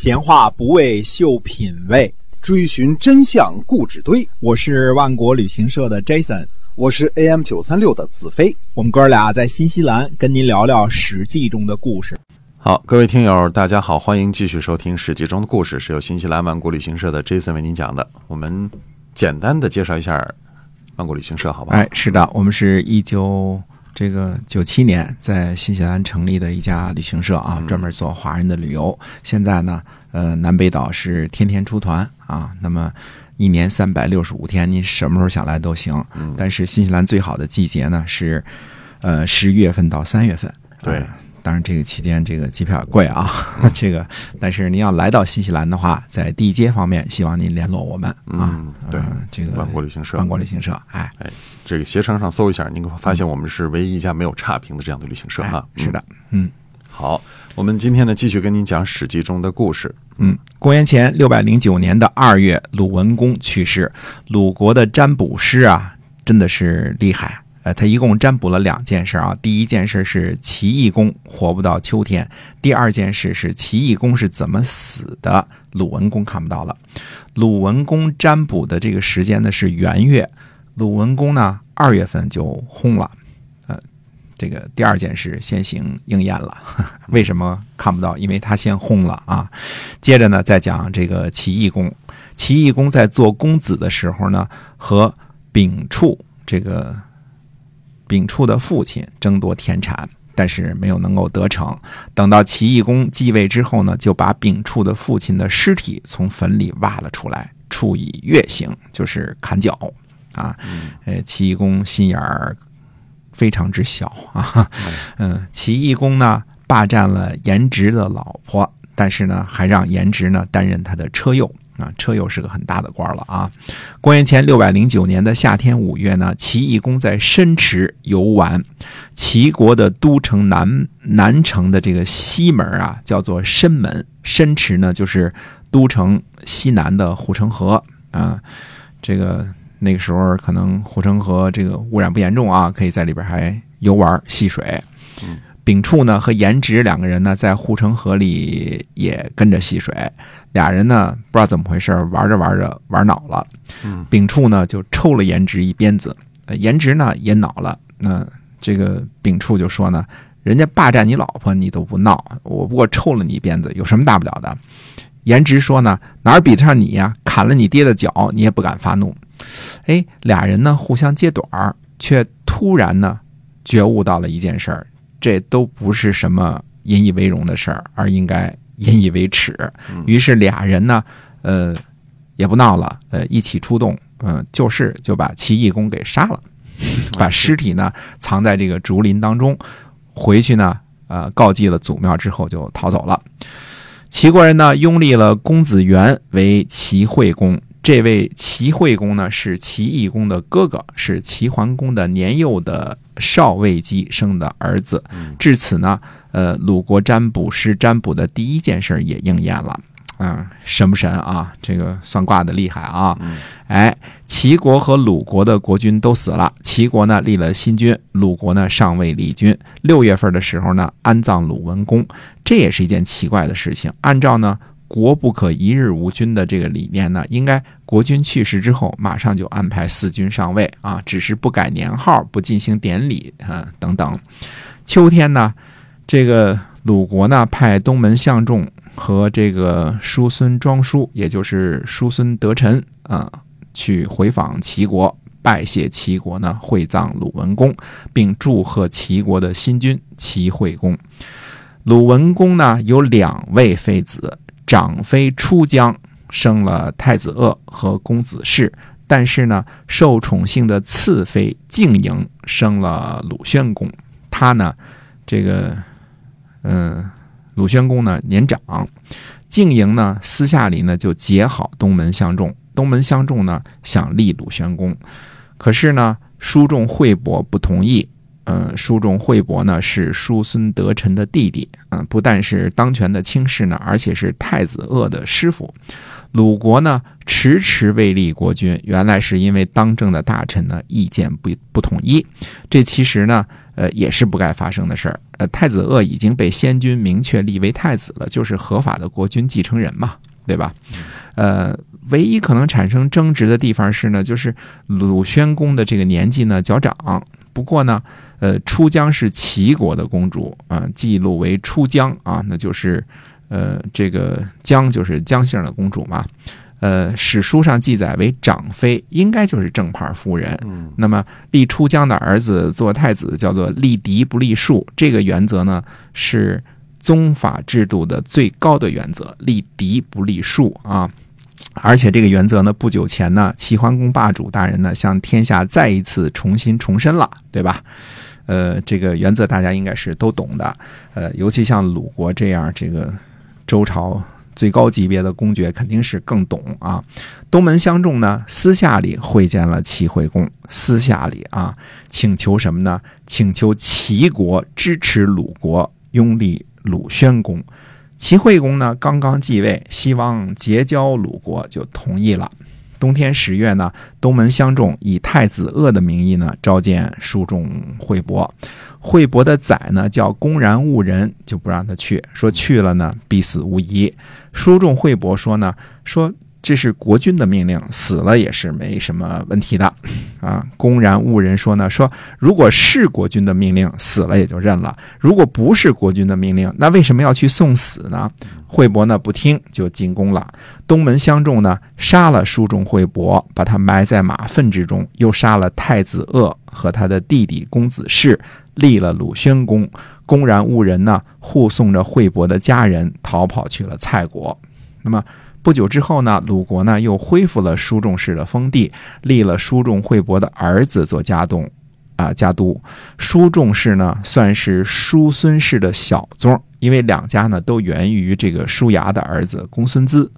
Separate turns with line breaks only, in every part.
闲话不为秀品味，
追寻真相故纸堆。
我是万国旅行社的 Jason，
我是 AM 九三六的子飞。
我们哥俩在新西兰跟您聊聊《史记》中的故事。
好，各位听友，大家好，欢迎继续收听《史记》中的故事，是由新西兰万国旅行社的 Jason 为您讲的。我们简单的介绍一下万国旅行社，好吧？
哎，是的，我们是一九这个九七年在新西兰成立的一家旅行社啊，专门做华人的旅游。现在呢，呃，南北岛是天天出团啊，那么一年三百六十五天，您什么时候想来都行。但是新西兰最好的季节呢是，呃，十一月份到三月份。
对。
当然，这个期间这个机票贵啊，这个。但是您要来到新西兰的话，在地接方面，希望您联络我们啊。
对，
这个
万国旅行社，
万国旅行社，哎
哎，这个携程上搜一下，您会发现我们是唯一一家没有差评的这样的旅行社哈。
是的，嗯，
好，我们今天呢继续跟您讲《史记》中的故事。
嗯，公元前六百零九年的二月，鲁文公去世。鲁国的占卜师啊，真的是厉害。他一共占卜了两件事啊。第一件事是齐懿公活不到秋天，第二件事是齐懿公是怎么死的。鲁文公看不到了。鲁文公占卜的这个时间呢是元月，鲁文公呢二月份就薨了。呃，这个第二件事先行应验了。为什么看不到？因为他先薨了啊。接着呢，再讲这个齐懿公。齐懿公在做公子的时候呢，和丙处这个。丙处的父亲争夺田产，但是没有能够得逞。等到齐懿公继位之后呢，就把丙处的父亲的尸体从坟里挖了出来，处以月刑，就是砍脚。啊，呃，齐懿公心眼儿非常之小啊。嗯，齐懿公呢霸占了颜值的老婆，但是呢还让颜值呢担任他的车右。啊，车又是个很大的官了啊！公元前六百零九年的夏天五月呢，齐懿公在申池游玩。齐国的都城南南城的这个西门啊，叫做申门。申池呢，就是都城西南的护城河啊。这个那个时候可能护城河这个污染不严重啊，可以在里边还游玩戏水。丙处呢和颜值两个人呢在护城河里也跟着戏水，俩人呢不知道怎么回事玩着玩着玩恼了，秉处呢就抽了颜值一鞭子，颜值呢也恼了，那这个秉处就说呢，人家霸占你老婆你都不闹，我不过抽了你一鞭子，有什么大不了的？颜值说呢，哪儿比得上你呀？砍了你爹的脚你也不敢发怒，哎，俩人呢互相揭短儿，却突然呢觉悟到了一件事儿。这都不是什么引以为荣的事儿，而应该引以为耻。于是俩人呢，呃，也不闹了，呃，一起出动，嗯，就是就把齐懿公给杀了，把尸体呢藏在这个竹林当中，回去呢，呃，告祭了祖庙之后就逃走了。齐国人呢拥立了公子元为齐惠公。这位齐惠公呢，是齐懿公的哥哥，是齐桓公的年幼的少尉姬生的儿子。至此呢，呃，鲁国占卜师占卜的第一件事也应验了。嗯，神不神啊？这个算卦的厉害啊！哎，齐国和鲁国的国君都死了，齐国呢立了新君，鲁国呢尚未立君。六月份的时候呢，安葬鲁文公，这也是一件奇怪的事情。按照呢。国不可一日无君的这个理念呢，应该国君去世之后，马上就安排四君上位啊，只是不改年号，不进行典礼啊等等。秋天呢，这个鲁国呢派东门相仲和这个叔孙庄叔，也就是叔孙得臣啊，去回访齐国，拜谢齐国呢会葬鲁文公，并祝贺齐国的新君齐惠公。鲁文公呢有两位妃子。长妃出江生了太子鄂和公子氏，但是呢，受宠幸的次妃静莹生了鲁宣公。他呢，这个，嗯，鲁宣公呢年长，静莹呢私下里呢就结好东门相仲。东门相仲呢想立鲁宣公，可是呢，书仲惠伯不同意。嗯，叔仲惠伯呢是叔孙得臣的弟弟，嗯，不但是当权的卿士呢，而且是太子鄂的师傅。鲁国呢迟迟未立国君，原来是因为当政的大臣呢意见不不统一。这其实呢，呃，也是不该发生的事儿。呃，太子鄂已经被先君明确立为太子了，就是合法的国君继承人嘛，对吧？呃，唯一可能产生争执的地方是呢，就是鲁宣公的这个年纪呢较长，不过呢，呃，出江是齐国的公主啊，记录为出江啊，那就是呃，这个姜就是姜姓的公主嘛。呃，史书上记载为长妃，应该就是正牌夫人。
嗯
那么立出江的儿子做太子，叫做立嫡不立庶。这个原则呢，是宗法制度的最高的原则，立嫡不立庶啊。而且这个原则呢，不久前呢，齐桓公霸主大人呢，向天下再一次重新重申了，对吧？呃，这个原则大家应该是都懂的。呃，尤其像鲁国这样这个周朝最高级别的公爵，肯定是更懂啊。东门相仲呢，私下里会见了齐惠公，私下里啊，请求什么呢？请求齐国支持鲁国，拥立鲁宣公。齐惠公呢，刚刚继位，希望结交鲁国，就同意了。冬天十月呢，东门相仲以太子鄂的名义呢，召见书仲惠伯。惠伯的宰呢叫公然误人，就不让他去，说去了呢必死无疑。书中惠伯说呢，说这是国君的命令，死了也是没什么问题的，啊。公然误人说呢，说如果是国君的命令，死了也就认了；如果不是国君的命令，那为什么要去送死呢？惠伯呢不听，就进宫了。东门相仲呢杀了书仲惠伯，把他埋在马粪之中，又杀了太子鄂和他的弟弟公子氏，立了鲁宣公。公然误人呢，护送着惠伯的家人逃跑去了蔡国。那么不久之后呢，鲁国呢又恢复了叔仲氏的封地，立了叔仲惠伯的儿子做家东，啊家督。叔仲氏呢算是叔孙氏的小宗，因为两家呢都源于这个叔牙的儿子公孙资。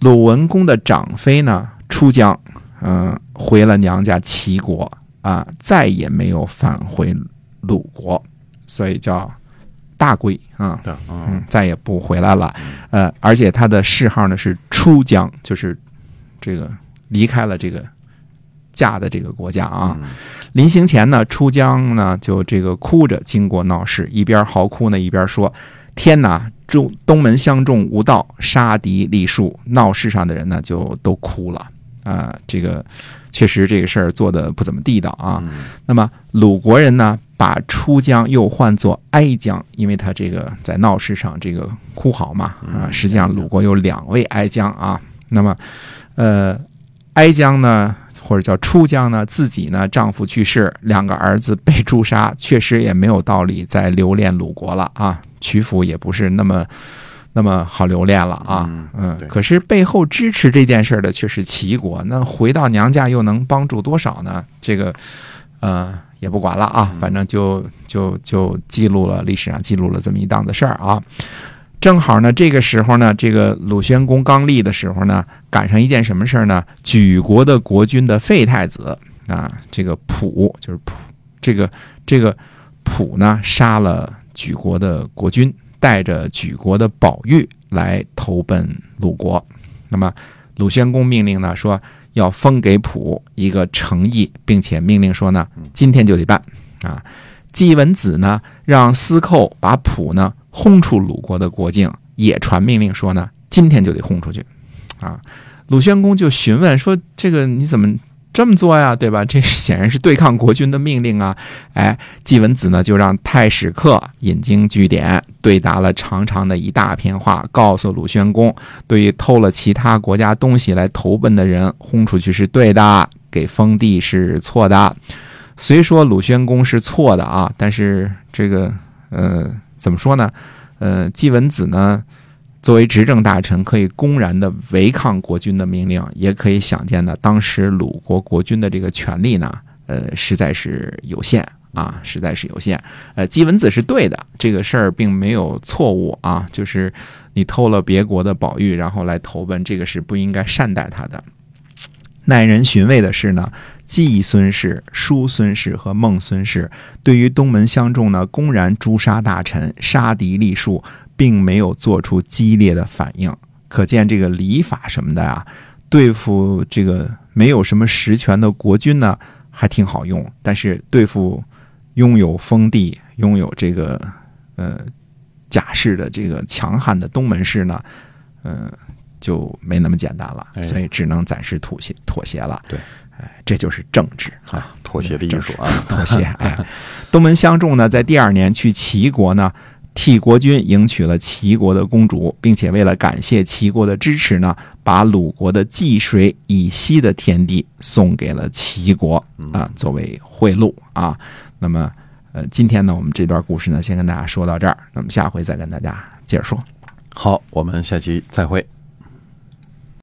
鲁文公的长妃呢出江，嗯、回了娘家齐国啊，再也没有返回鲁国，所以叫大归啊。
嗯
嗯，再也不回来了。呃，而且他的谥号呢是出疆，就是这个离开了这个嫁的这个国家啊。
嗯
临行前呢，出疆呢就这个哭着经过闹市，一边嚎哭呢，一边说：“天哪！中东门相中无道，杀敌立树。”闹市上的人呢就都哭了啊、这个确实这个事儿做的不怎么地道啊。
嗯
那么鲁国人呢，把出江又唤作哀姜，因为他这个在闹市上这个哭嚎嘛啊。
嗯
实际上鲁国有两位哀姜啊。那么，呃，哀姜呢，或者叫出江呢，自己呢丈夫去世，两个儿子被诛杀，确实也没有道理再留恋鲁国了啊。曲阜也不是那么那么好留恋了啊。
嗯
可是背后支持这件事儿的却是齐国，那回到娘家又能帮助多少呢？这个，呃，也不管了啊，反正就就就记录了历史上记录了这么一档子事儿啊。正好呢，这个时候呢，这个鲁宣公刚立的时候呢，赶上一件什么事儿呢？举国的国君的废太子啊，这个普就是普，这个这个普呢，杀了举国的国君，带着举国的宝玉来投奔鲁国。那么鲁宣公命令呢，说要封给溥一个诚意，并且命令说呢，今天就得办啊。季文子呢，让司寇把溥呢轰出鲁国的国境，也传命令说呢，今天就得轰出去啊。鲁宣公就询问说：“这个你怎么这么做呀？对吧？这显然是对抗国君的命令啊！”哎，季文子呢就让太史克引经据典，对答了长长的一大篇话，告诉鲁宣公，对于偷了其他国家东西来投奔的人，轰出去是对的，给封地是错的。虽说鲁宣公是错的啊，但是这个呃怎么说呢？呃，季文子呢，作为执政大臣，可以公然的违抗国君的命令，也可以想见呢，当时鲁国国君的这个权力呢，呃，实在是有限啊，实在是有限。呃，季文子是对的，这个事儿并没有错误啊，就是你偷了别国的宝玉，然后来投奔，这个是不应该善待他的。耐人寻味的是呢，季孙氏、叔孙氏和孟孙氏对于东门相中呢，公然诛杀大臣、杀敌立树，并没有做出激烈的反应。可见这个礼法什么的啊，对付这个没有什么实权的国君呢，还挺好用；但是对付拥有封地、拥有这个呃甲氏的这个强悍的东门氏呢，呃，就没那么简单了，
哎。
所以只能暂时妥协妥协了。
对，
哎，这就是政治。啊，
妥协的艺术啊，
妥协。哎，东门相仲呢，在第二年去齐国呢，替国君迎娶了齐国的公主，并且为了感谢齐国的支持呢，把鲁国的济水以西的田地送给了齐国啊，作为贿赂啊。那么，呃，今天呢，我们这段故事呢，先跟大家说到这儿，那么下回再跟大家接着说。
好，我们下期再会。